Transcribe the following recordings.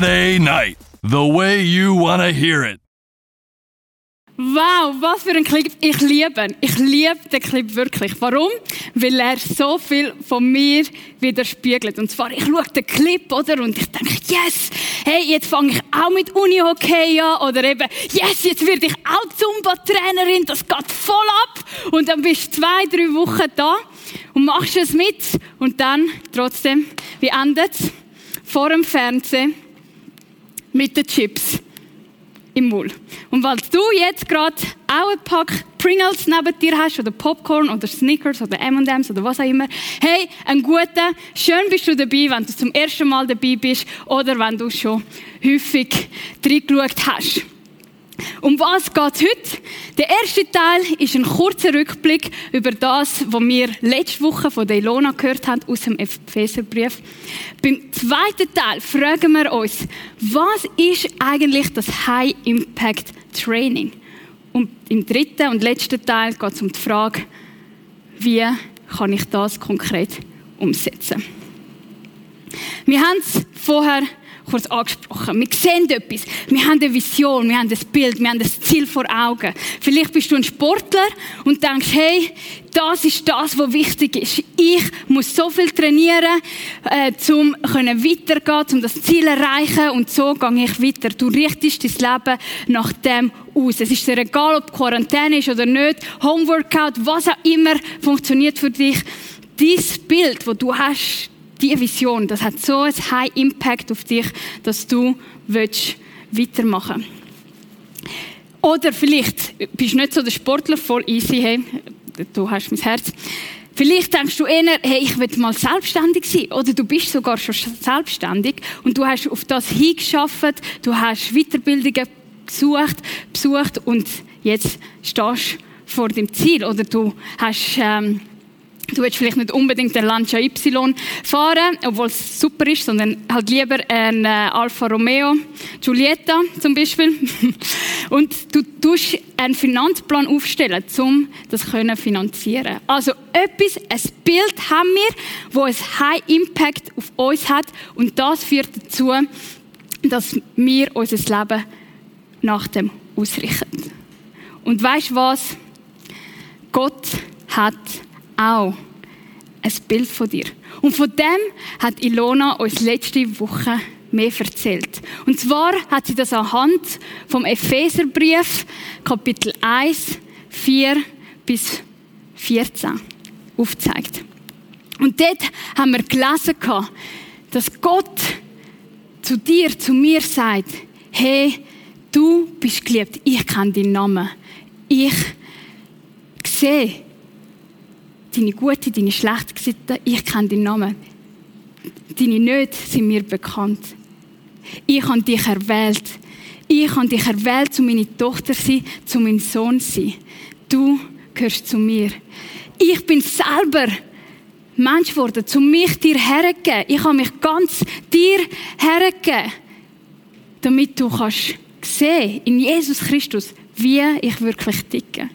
Friday night, the way you want to hear it. Wow, was für ein Clip. Ich liebe ihn. Ich liebe den Clip wirklich. Warum? Weil er so viel von mir widerspiegelt. Und zwar, ich schaue den Clip, oder? Und ich denke, yes, hey, jetzt fange ich auch mit Uni-Hockey an. Oder eben, yes, jetzt werde ich auch Zumba-Trainerin. Das geht voll ab. Und dann bist du zwei, drei Wochen da und machst es mit. Und dann, trotzdem, wie endet es? Vor dem Fernsehen mit den Chips im Mund. Und weil du jetzt gerade auch ein Pack Pringles neben dir hast, oder Popcorn, oder Snickers, oder M&M's, oder was auch immer, hey, ein guter, schön bist du dabei, wenn du zum ersten Mal dabei bist, oder wenn du schon häufig reingeschaut hast. Um was geht es heute? Der erste Teil ist ein kurzer Rückblick über das, was wir letzte Woche von der Ilona gehört haben aus dem Epheserbrief. Beim zweiten Teil fragen wir uns, was ist eigentlich das High Impact Training? Und im dritten und letzten Teil geht es um die Frage, wie kann ich das konkret umsetzen? Wir haben es vorher kurz angesprochen. Wir sehen etwas. Wir haben eine Vision, wir haben ein Bild, wir haben ein Ziel vor Augen. Vielleicht bist du ein Sportler und denkst, hey, das ist das, was wichtig ist. Ich muss so viel trainieren, äh, um weitergehen, um das Ziel erreichen und so gehe ich weiter. Du richtest dein Leben nach dem aus. Es ist dir egal, ob Quarantäne ist oder nicht, Homeworkout, was auch immer funktioniert für dich. Dieses Bild, das du hast, die Vision, das hat so ein High Impact auf dich, dass du willst weitermachen Oder vielleicht bist du nicht so der Sportler, voll easy, hey, du hast mein Herz. Vielleicht denkst du eher, hey, ich will mal selbstständig sein. Oder du bist sogar schon selbstständig und du hast auf das hingeschafft, du hast Weiterbildungen gesucht, besucht und jetzt stehst du vor dem Ziel. Oder du hast ähm, Du willst vielleicht nicht unbedingt den Lancia Y fahren, obwohl es super ist, sondern halt lieber ein äh, Alfa Romeo Giulietta zum Beispiel. Und du tust einen Finanzplan aufstellen, um das zu finanzieren. Also etwas, ein Bild haben wir, wo ein High Impact auf uns hat und das führt dazu, dass wir unser Leben nach dem ausrichten. Und weißt was? Gott hat auch ein Bild von dir. Und von dem hat Ilona uns letzte Woche mehr erzählt. Und zwar hat sie das anhand vom Epheserbrief, Kapitel 1, 4 bis 14 aufgezeigt. Und dort haben wir gelesen, dass Gott zu dir, zu mir sagt, hey, du bist geliebt, ich kenne deinen Namen. Ich sehe, deine gute, deine schlechte Seite, ich kenne deinen Namen. Deine Nöte sind mir bekannt. Ich habe dich erwählt. Ich habe dich erwählt, zu meiner Tochter zu sein, zu meinem Sohn zu sein. Du gehörst zu mir. Ich bin selber Mensch geworden, zu mich dir hergegeben. Ich habe mich ganz dir hergegeben, damit du kannst sehen in Jesus Christus, wie ich wirklich ticke.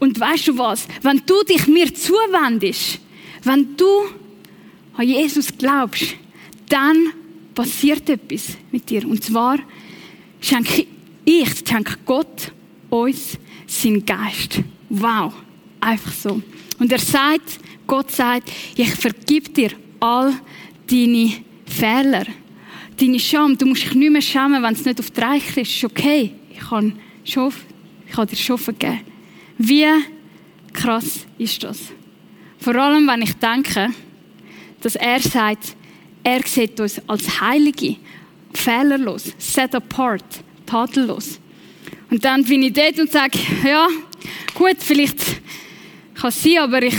Und weißt du was? Wenn du dich mir zuwendest, wenn du an Jesus glaubst, dann passiert etwas mit dir. Und zwar schenke ich, schenke Gott uns seinen Geist. Wow. Einfach so. Und er sagt, Gott sagt, ich vergib dir all deine Fehler. Deine Scham. Du musst dich nicht mehr schämen, wenn es nicht auf die Reiche ist. Ist okay. Ich kann, ich kann dir schon vergeben. Wie krass ist das? Vor allem, wenn ich denke, dass er sagt, er sieht uns als Heilige, fehlerlos, set apart, tadellos. Und dann bin ich dort und sage, ja, gut, vielleicht kann es sein, aber ich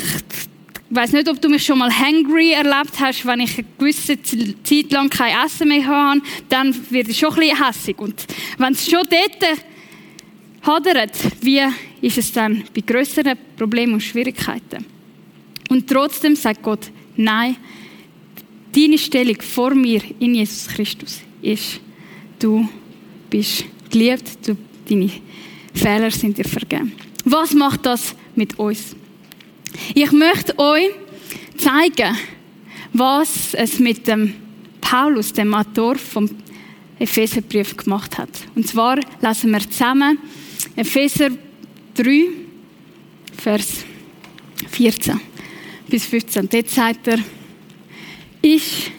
weiß nicht, ob du mich schon mal hangry erlebt hast, wenn ich eine gewisse Zeit lang kein Essen mehr habe, dann werde ich schon ein bisschen hässig. Und wenn es schon dort hadert, wie ist es dann bei größeren Problemen und Schwierigkeiten? Und trotzdem sagt Gott, nein, deine Stellung vor mir in Jesus Christus ist, du bist geliebt, du, deine Fehler sind dir vergeben. Was macht das mit uns? Ich möchte euch zeigen, was es mit dem Paulus, dem Autor vom Epheserbrief, gemacht hat. Und zwar lesen wir zusammen Epheser 3, Vers 14 bis 15. Dort sagt er, ich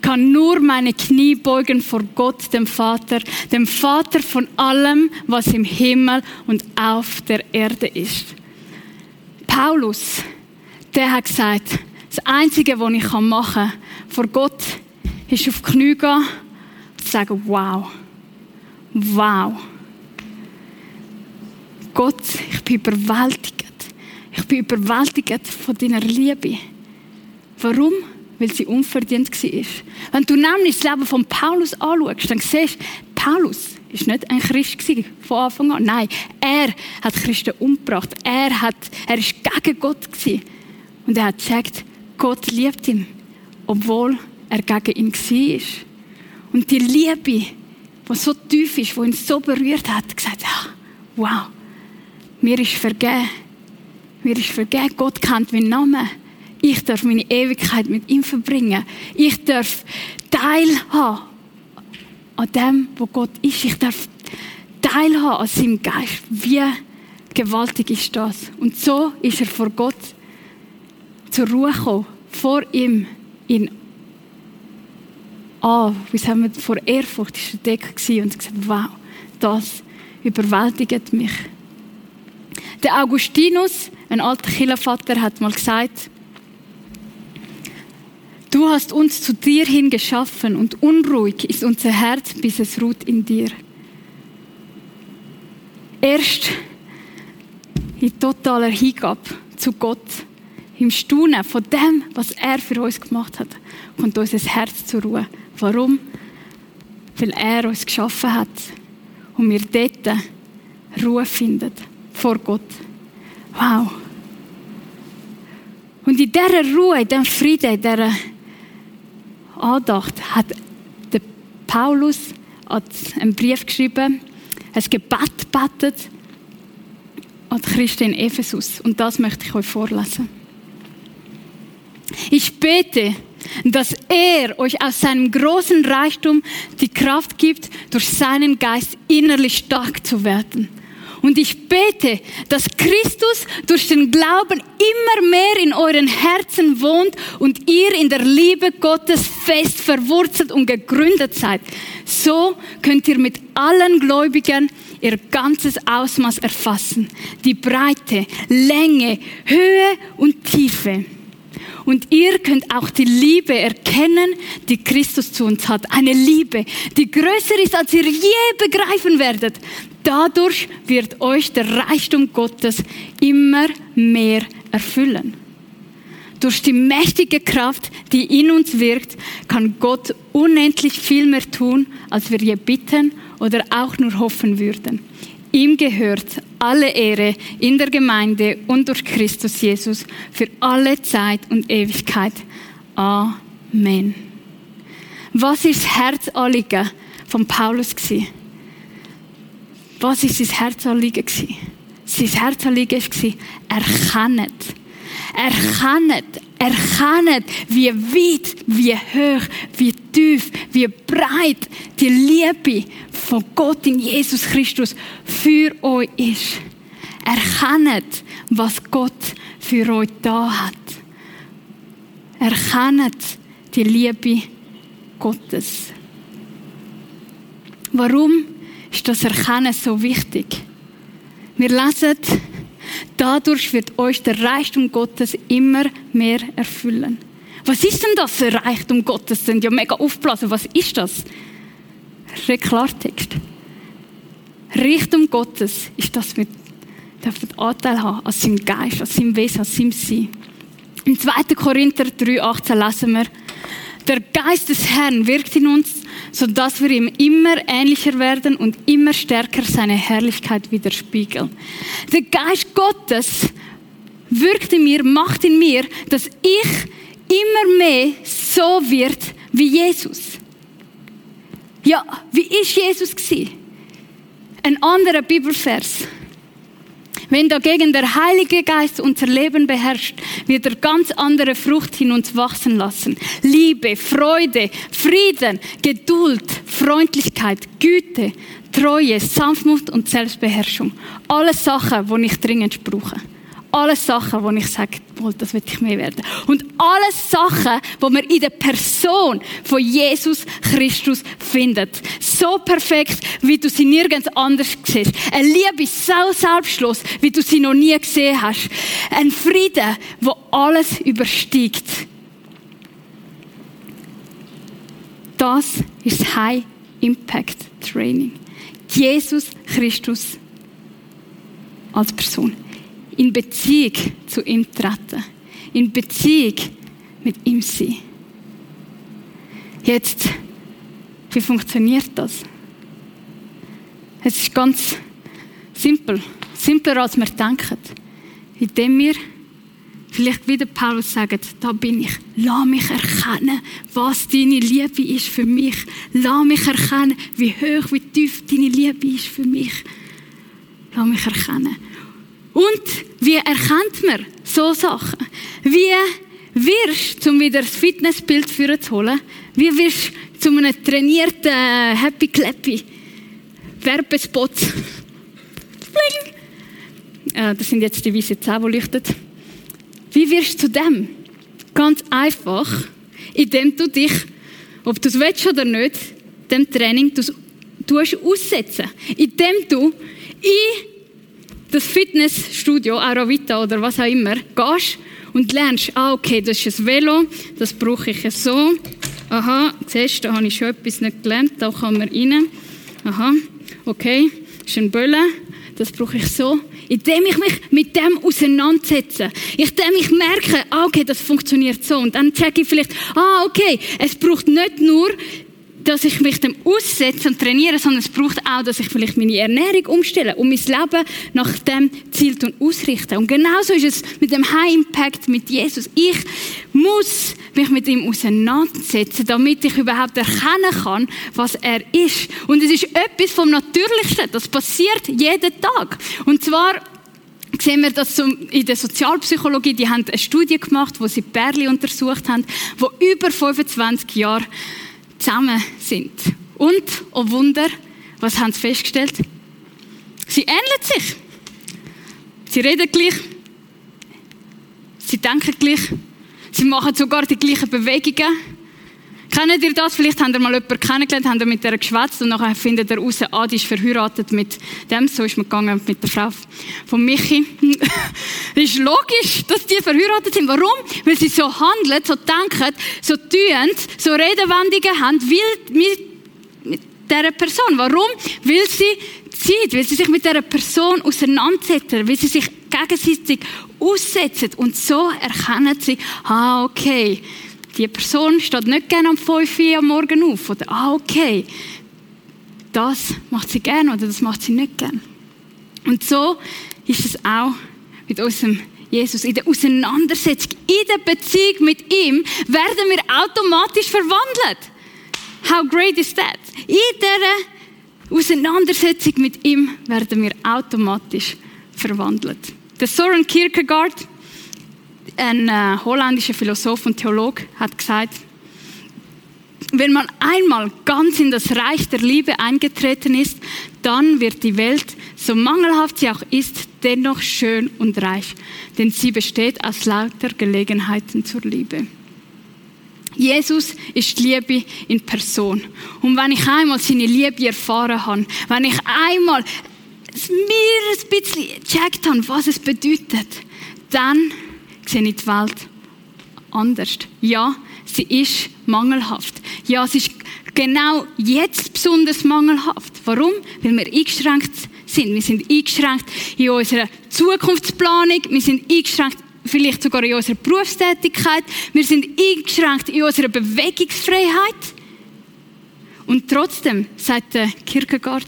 kann nur meine Knie beugen vor Gott, dem Vater, dem Vater von allem, was im Himmel und auf der Erde ist. Paulus, der hat gesagt, das Einzige, was ich machen kann vor Gott, ist auf die Knie gehen und sagen, wow, wow. Gott, ich bin überwältigt. Ich bin überwältigt von deiner Liebe. Warum? Weil sie unverdient war. Wenn du nämlich das Leben von Paulus anschaust, dann siehst du, Paulus ist nicht ein Christ von Anfang an. Nein, er hat Christen umgebracht. Er, hat, er gegen Gott gewesen. Und er hat gesagt, Gott liebt ihn, obwohl er gegen ihn war. Und die Liebe, die so tief ist, die ihn so berührt hat, gesagt, ja, wow, mir ist vergeben. Mir ist vergeben. Gott kennt meinen Namen. Ich darf meine Ewigkeit mit ihm verbringen. Ich darf teilhaben an dem, wo Gott ist. Ich darf teilhaben an seinem Geist. Wie gewaltig ist das? Und so ist er vor Gott zur Ruhe gekommen. Vor ihm in ah, wie sagen wir, vor Ehrfurcht ist er deckt und gesagt, wow, das überwältigt mich. Der Augustinus, ein alter Kirchenvater, hat mal gesagt, Du hast uns zu dir hin geschaffen und unruhig ist unser Herz, bis es ruht in dir. Erst in totaler Hingabe zu Gott, im Staunen von dem, was er für uns gemacht hat, kommt unser Herz zur Ruhe. Warum? Weil er uns geschaffen hat und wir dort Ruhe finden vor Gott. Wow. Und in dieser Ruhe, in diesem Frieden, in dieser Andacht hat der Paulus einen Brief geschrieben, ein Gebet gebetet an die Christen in Ephesus. Und das möchte ich euch vorlesen. Ich bete, dass er euch aus seinem großen Reichtum die Kraft gibt, durch seinen Geist innerlich stark zu werden und ich bete, dass Christus durch den Glauben immer mehr in euren Herzen wohnt und ihr in der Liebe Gottes fest verwurzelt und gegründet seid. So könnt ihr mit allen Gläubigen ihr ganzes Ausmaß erfassen. Die Breite, Länge, Höhe und Tiefe. Und ihr könnt auch die Liebe erkennen, die Christus zu uns hat. Eine Liebe, die größer ist, als ihr je begreifen werdet. Dadurch wird euch der Reichtum Gottes immer mehr erfüllen. Durch die mächtige Kraft, die in uns wirkt, kann Gott unendlich viel mehr tun, als wir je bitten oder auch nur hoffen würden. Ihm gehört alle Ehre in der Gemeinde und durch Christus Jesus für alle Zeit und Ewigkeit. Amen. Was ist das Herzanliegen von Paulus gewesen? Was ist sein Herzanliegen? Sein Herzanliegen war, erkennet. Erkennet, erkennet, wie weit, wie hoch, wie tief, wie breit die Liebe von Gott in Jesus Christus für euch ist. Erkennet, was Gott für euch da hat. Erkennet die Liebe Gottes. Warum? Ist das Erkennen so wichtig. Wir lesen, dadurch wird euch der Reichtum Gottes immer mehr erfüllen. Was ist denn das für Reichtum Gottes? Das sind ja mega aufblasen. Was ist das? Klartext. Reichtum Gottes ist, dass wir dürfen Anteil haben an seinem Geist, an seinem Wesen, an seinem Sein. Im 2. Korinther 3, 18 lesen wir, der Geist des Herrn wirkt in uns, sodass wir ihm immer ähnlicher werden und immer stärker seine Herrlichkeit widerspiegeln. Der Geist Gottes wirkt in mir, macht in mir, dass ich immer mehr so wird wie Jesus. Ja, wie ist Jesus gewesen? Ein anderer Bibelvers. Wenn dagegen der Heilige Geist unser Leben beherrscht, wird er ganz andere Frucht in uns wachsen lassen. Liebe, Freude, Frieden, Geduld, Freundlichkeit, Güte, Treue, Sanftmut und Selbstbeherrschung. Alles Sachen, die ich dringend brauche. Alles Sachen, wo ich sage, das will ich mehr werden. Und alles Sachen, wo man in der Person von Jesus Christus findet. So perfekt, wie du sie nirgends anders siehst. Eine Liebe so selbstlos, wie du sie noch nie gesehen hast. Ein Frieden, wo alles übersteigt. Das ist High Impact Training. Jesus Christus als Person in Beziehung zu ihm treten, in Beziehung mit ihm sein. Jetzt, wie funktioniert das? Es ist ganz simpel, simpler als wir denken, indem wir vielleicht wieder Paulus sagen, da bin ich. Lass mich erkennen, was deine Liebe ist für mich. Lass mich erkennen, wie hoch, wie tief deine Liebe ist für mich. Lass mich erkennen. Und wie erkennt man so Sachen? Wie wirst du, um wieder das Fitnessbild zu holen, wie wirst du zu einem trainierten Happy Clappy Werbespot? Äh, das sind jetzt die weißen Zähne, die leuchten. Wie wirst du zu dem? Ganz einfach, indem du dich, ob du es willst oder nicht, dem Training aussetzen. Indem du in das Fitnessstudio, Aerovita oder was auch immer, gehst und lernst, ah, okay, das ist ein Velo, das brauche ich so. Aha, siehst du, da habe ich schon etwas nicht gelernt, da kann man rein. Aha, okay, das ist ein Bölle, das brauche ich so. Indem ich mich mit dem auseinandersetze, indem ich merke, ah, okay, das funktioniert so. Und dann checke ich vielleicht, ah, okay, es braucht nicht nur dass ich mich dem aussetze und trainiere, sondern es braucht auch, dass ich vielleicht meine Ernährung umstelle und mein Leben nach dem zielt und ausrichte. Und genauso ist es mit dem High Impact mit Jesus. Ich muss mich mit ihm auseinandersetzen, damit ich überhaupt erkennen kann, was er ist. Und es ist etwas vom Natürlichsten. Das passiert jeden Tag. Und zwar sehen wir das in der Sozialpsychologie, die haben eine Studie gemacht, wo sie Perli untersucht haben, wo über 25 Jahre zusammen sind. Und, oh Wunder, was haben sie festgestellt? Sie ähneln sich. Sie reden gleich. Sie denken gleich. Sie machen sogar die gleichen Bewegungen. Kennt ihr das? Vielleicht habt ihr mal jemanden kennengelernt, habt ihr mit der geschwätzt und nachher findet ihr raus, ah, die ist verheiratet mit dem. So ist man gegangen mit der Frau von Michi. Ist logisch, dass die verheiratet sind. Warum? Weil sie so handeln, so denken, so tun, so Redewendungen haben, wie mit, mit dieser Person. Warum? Weil sie Zeit, weil sie sich mit dieser Person auseinandersetzen, weil sie sich gegenseitig aussetzen und so erkennen sie, ah, okay, die Person steht nicht gerne um 5 Uhr am Morgen auf. Oder, ah, okay, das macht sie gerne oder das macht sie nicht gerne. Und so ist es auch mit unserem Jesus. In der Auseinandersetzung, in der Beziehung mit ihm, werden wir automatisch verwandelt. How great is that? In dieser Auseinandersetzung mit ihm werden wir automatisch verwandelt. Der Soren Kierkegaard, ein äh, holländischer Philosoph und Theolog hat gesagt, wenn man einmal ganz in das Reich der Liebe eingetreten ist, dann wird die Welt, so mangelhaft sie auch ist, dennoch schön und reich, denn sie besteht aus lauter Gelegenheiten zur Liebe. Jesus ist Liebe in Person. Und wenn ich einmal seine Liebe erfahren habe, wenn ich einmal mir ein bisschen gecheckt habe, was es bedeutet, dann sehe ich die Welt anders. Ja, sie ist mangelhaft. Ja, sie ist genau jetzt besonders mangelhaft. Warum? Weil wir eingeschränkt sind. Wir sind eingeschränkt in unserer Zukunftsplanung. Wir sind eingeschränkt vielleicht sogar in unserer Berufstätigkeit. Wir sind eingeschränkt in unserer Bewegungsfreiheit. Und trotzdem, sagt der Kierkegaard,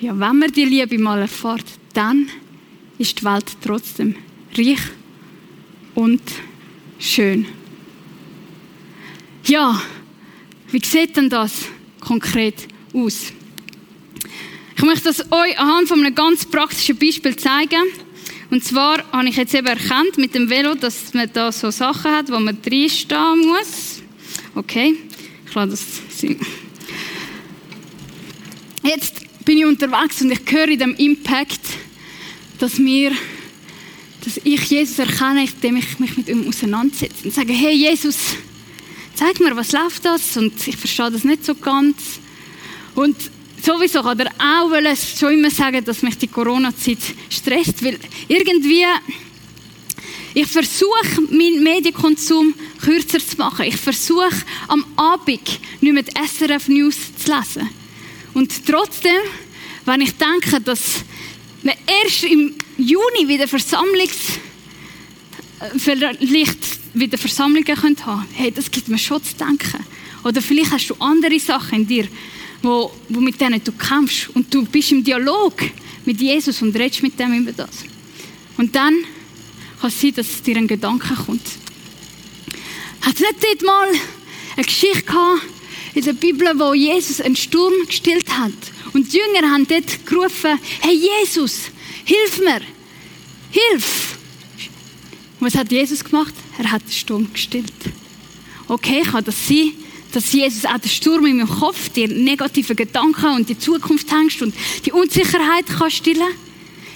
ja, wenn man die Liebe mal erfährt, dann ist die Welt trotzdem reich und schön. Ja, wie sieht denn das konkret aus? Ich möchte das euch anhand von einem ganz praktischen Beispiel zeigen. Und zwar habe ich jetzt eben erkannt mit dem Velo, dass man da so Sachen hat, wo man reinstehen muss. Okay, ich lasse das sein. Jetzt bin ich unterwegs und ich höre in dem Impact, dass mir, dass ich Jesus erkenne, indem ich mich mit ihm auseinandersetze und sage, hey Jesus, zeig mir, was läuft das? Und ich verstehe das nicht so ganz. Und sowieso kann er auch schon immer sagen, dass mich die Corona-Zeit stresst, weil irgendwie ich versuche, meinen Medienkonsum kürzer zu machen. Ich versuche, am Abend nicht mehr SRF News zu lesen. Und trotzdem, wenn ich denke, dass wir erst im Juni wieder Versammlungs äh, vielleicht wieder Versammlungen haben können, hey, das gibt mir schon zu denken. Oder vielleicht hast du andere Sachen in dir, wo, wo mit denen du kämpfst und du bist im Dialog mit Jesus und redest mit dem über das. Und dann kann es sein, dass dir ein Gedanke kommt. Hat es nicht dort mal eine Geschichte gehabt in der Bibel, wo Jesus einen Sturm gestillt hat? Und die Jünger haben dort gerufen, hey Jesus, hilf mir, hilf. Was hat Jesus gemacht? Er hat den Sturm gestillt. Okay, kann das sein, dass Jesus auch den Sturm in meinem Kopf, die negativen Gedanken und die Zukunft und die Unsicherheit kann stillen?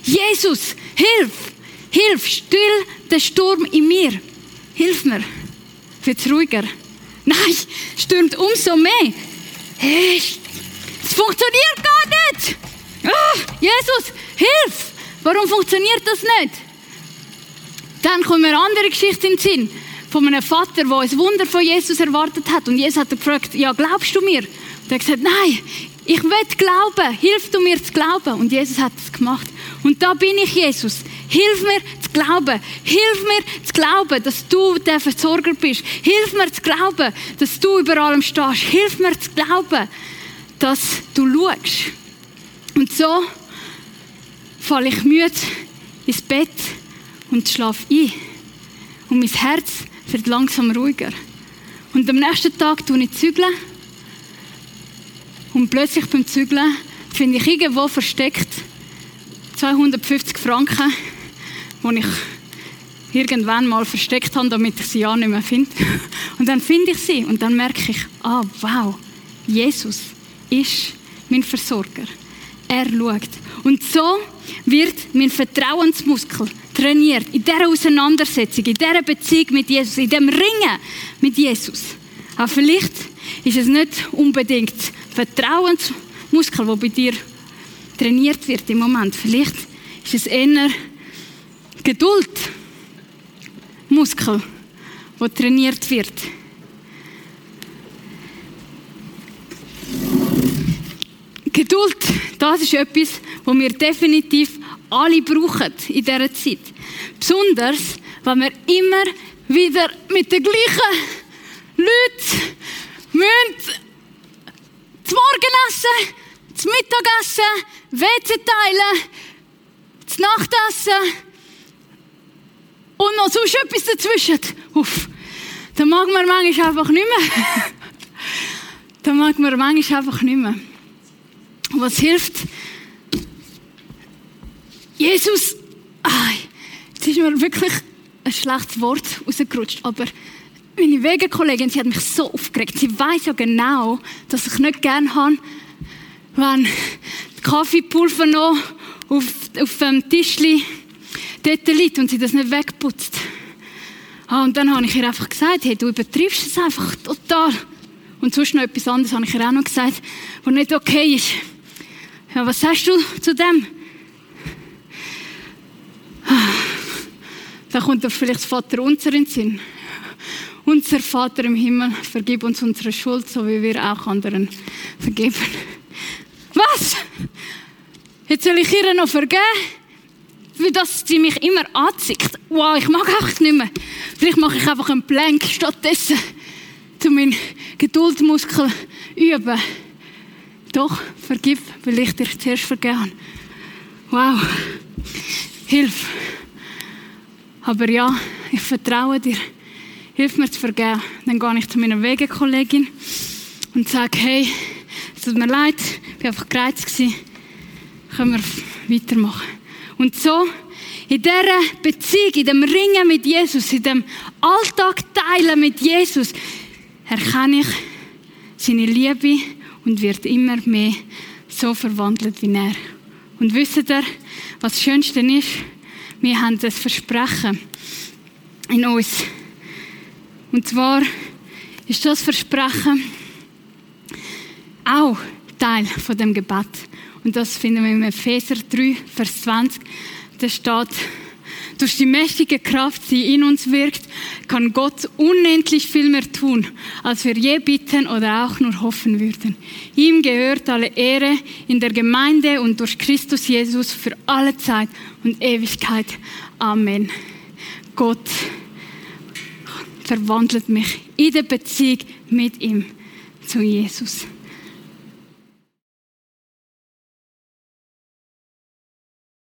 Jesus, hilf! Hilf! Still den Sturm in mir! Hilf mir! Wird's ruhiger? Nein, stürmt umso mehr. Hey, es funktioniert gar nicht! Ah, Jesus, hilf! Warum funktioniert das nicht? Dann kommen mir andere Geschichten in den Sinn von einem Vater, der ein Wunder von Jesus erwartet hat. Und Jesus hat gefragt, ja, glaubst du mir? Und er hat gesagt, nein, ich will glauben. Hilf du mir zu glauben? Und Jesus hat es gemacht. Und da bin ich, Jesus. Hilf mir zu glauben. Hilf mir zu glauben, dass du der Versorger bist. Hilf mir zu glauben, dass du über allem stehst. Hilf mir zu glauben, dass du schaust. Und so falle ich müde ins Bett und schlafe ein. Und mein Herz wird langsam ruhiger. Und am nächsten Tag tue ich zügeln. Und plötzlich beim Zügeln finde ich irgendwo versteckt 250 Franken, die ich irgendwann mal versteckt habe, damit ich sie ja nicht mehr finde. Und dann finde ich sie und dann merke ich, ah, wow, Jesus ist mein Versorger. Er schaut. Und so wird mein Vertrauensmuskel trainiert in dieser Auseinandersetzung, in dieser Beziehung mit Jesus, in dem Ringen mit Jesus. Aber vielleicht ist es nicht unbedingt Vertrauensmuskel, der bei dir trainiert wird im Moment. Vielleicht ist es eher Geduldmuskel, der trainiert wird. Geduld, das ist etwas, was wir definitiv alle brauchen in dieser Zeit. Besonders, wenn wir immer wieder mit den gleichen Leuten müssen zum Morgenessen, zum Mittagessen, WC teilen, zum Nachtessen und noch sonst etwas dazwischen. Uff, da mag man manchmal einfach nicht mehr. da mag man manchmal einfach nicht mehr. Was hilft, Jesus, ah, jetzt ist mir wirklich ein schlechtes Wort rausgerutscht, aber meine Wegekollegin, sie hat mich so aufgeregt. Sie weiß ja genau, dass ich nicht gerne habe, wenn Kaffeepulver noch auf, auf dem Tischli dort liegt und sie das nicht wegputzt. Ah, und dann habe ich ihr einfach gesagt, hey, du übertriffst es einfach total. Und sonst noch etwas anderes habe ich ihr auch noch gesagt, was nicht okay ist. Ja, was sagst du zu dem? Da kommt vielleicht das Vater unser in den Sinn. Unser Vater im Himmel, vergib uns unsere Schuld, so wie wir auch anderen vergeben. Was? Jetzt soll ich ihr noch vergeben? Weil das sie mich immer anzieht. Wow, ich mag einfach nicht mehr. Vielleicht mache ich einfach einen Plank stattdessen, um meinen Geduldmuskel üben. Doch, vergib, weil ich dir zuerst vergeben Wow. Hilf. Aber ja, ich vertraue dir. Hilf mir zu vergeben. Dann gehe ich zu meiner Wegekollegin und sage, hey, es tut mir leid, ich war einfach gereizt. können wir weitermachen. Und so, in dieser Beziehung, in dem Ringen mit Jesus, in dem Alltag teilen mit Jesus, erkenne ich seine Liebe und wird immer mehr so verwandelt wie er. Und wisst ihr, was das Schönste ist? Wir haben das Versprechen in uns. Und zwar ist das Versprechen auch Teil von dem Gebet. Und das finden wir im Epheser 3, Vers 20. Da steht, durch die mächtige Kraft, die in uns wirkt, kann Gott unendlich viel mehr tun, als wir je bitten oder auch nur hoffen würden. Ihm gehört alle Ehre in der Gemeinde und durch Christus Jesus für alle Zeit und Ewigkeit. Amen. Gott verwandelt mich in der Beziehung mit ihm zu Jesus.